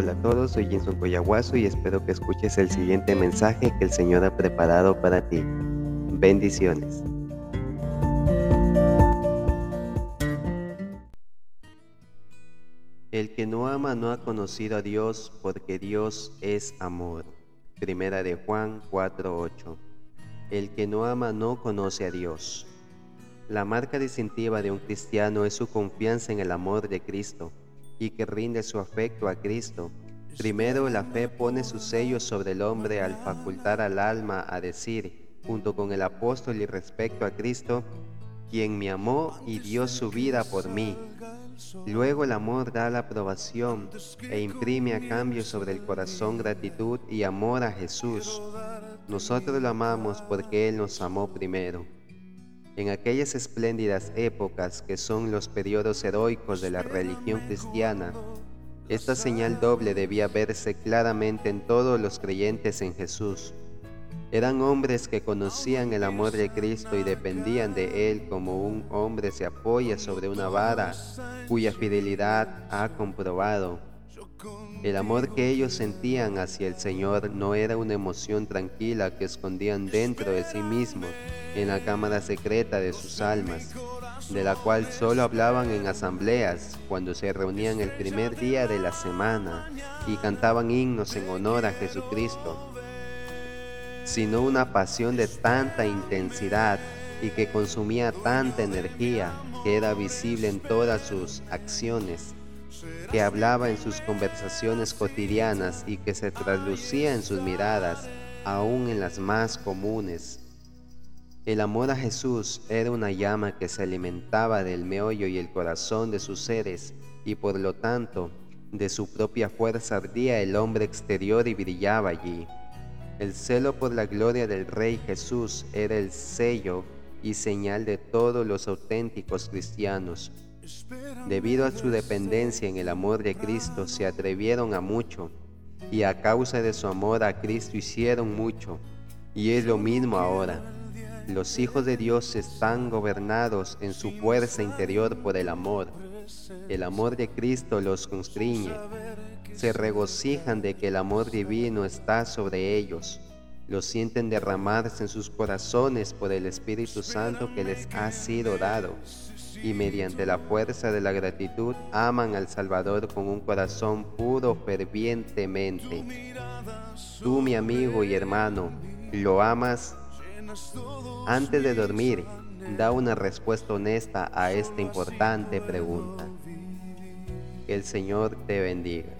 Hola a todos, soy Jenson Coyahuaso y espero que escuches el siguiente mensaje que el Señor ha preparado para ti. Bendiciones. El que no ama no ha conocido a Dios porque Dios es amor. Primera de Juan 4:8. El que no ama no conoce a Dios. La marca distintiva de un cristiano es su confianza en el amor de Cristo y que rinde su afecto a Cristo. Primero la fe pone su sello sobre el hombre al facultar al alma a decir, junto con el apóstol y respecto a Cristo, quien me amó y dio su vida por mí. Luego el amor da la aprobación e imprime a cambio sobre el corazón gratitud y amor a Jesús. Nosotros lo amamos porque Él nos amó primero. En aquellas espléndidas épocas que son los periodos heroicos de la religión cristiana, esta señal doble debía verse claramente en todos los creyentes en Jesús. Eran hombres que conocían el amor de Cristo y dependían de Él como un hombre se apoya sobre una vara cuya fidelidad ha comprobado. El amor que ellos sentían hacia el Señor no era una emoción tranquila que escondían dentro de sí mismos en la cámara secreta de sus almas, de la cual solo hablaban en asambleas cuando se reunían el primer día de la semana y cantaban himnos en honor a Jesucristo, sino una pasión de tanta intensidad y que consumía tanta energía que era visible en todas sus acciones que hablaba en sus conversaciones cotidianas y que se traducía en sus miradas, aún en las más comunes. El amor a Jesús era una llama que se alimentaba del meollo y el corazón de sus seres y por lo tanto de su propia fuerza ardía el hombre exterior y brillaba allí. El celo por la gloria del Rey Jesús era el sello y señal de todos los auténticos cristianos Debido a su dependencia en el amor de Cristo, se atrevieron a mucho, y a causa de su amor a Cristo hicieron mucho, y es lo mismo ahora. Los hijos de Dios están gobernados en su fuerza interior por el amor. El amor de Cristo los constriñe. Se regocijan de que el amor divino está sobre ellos. Lo sienten derramarse en sus corazones por el Espíritu Santo que les ha sido dado y mediante la fuerza de la gratitud aman al Salvador con un corazón puro fervientemente. Tú, mi amigo y hermano, ¿lo amas? Antes de dormir, da una respuesta honesta a esta importante pregunta. Que el Señor te bendiga.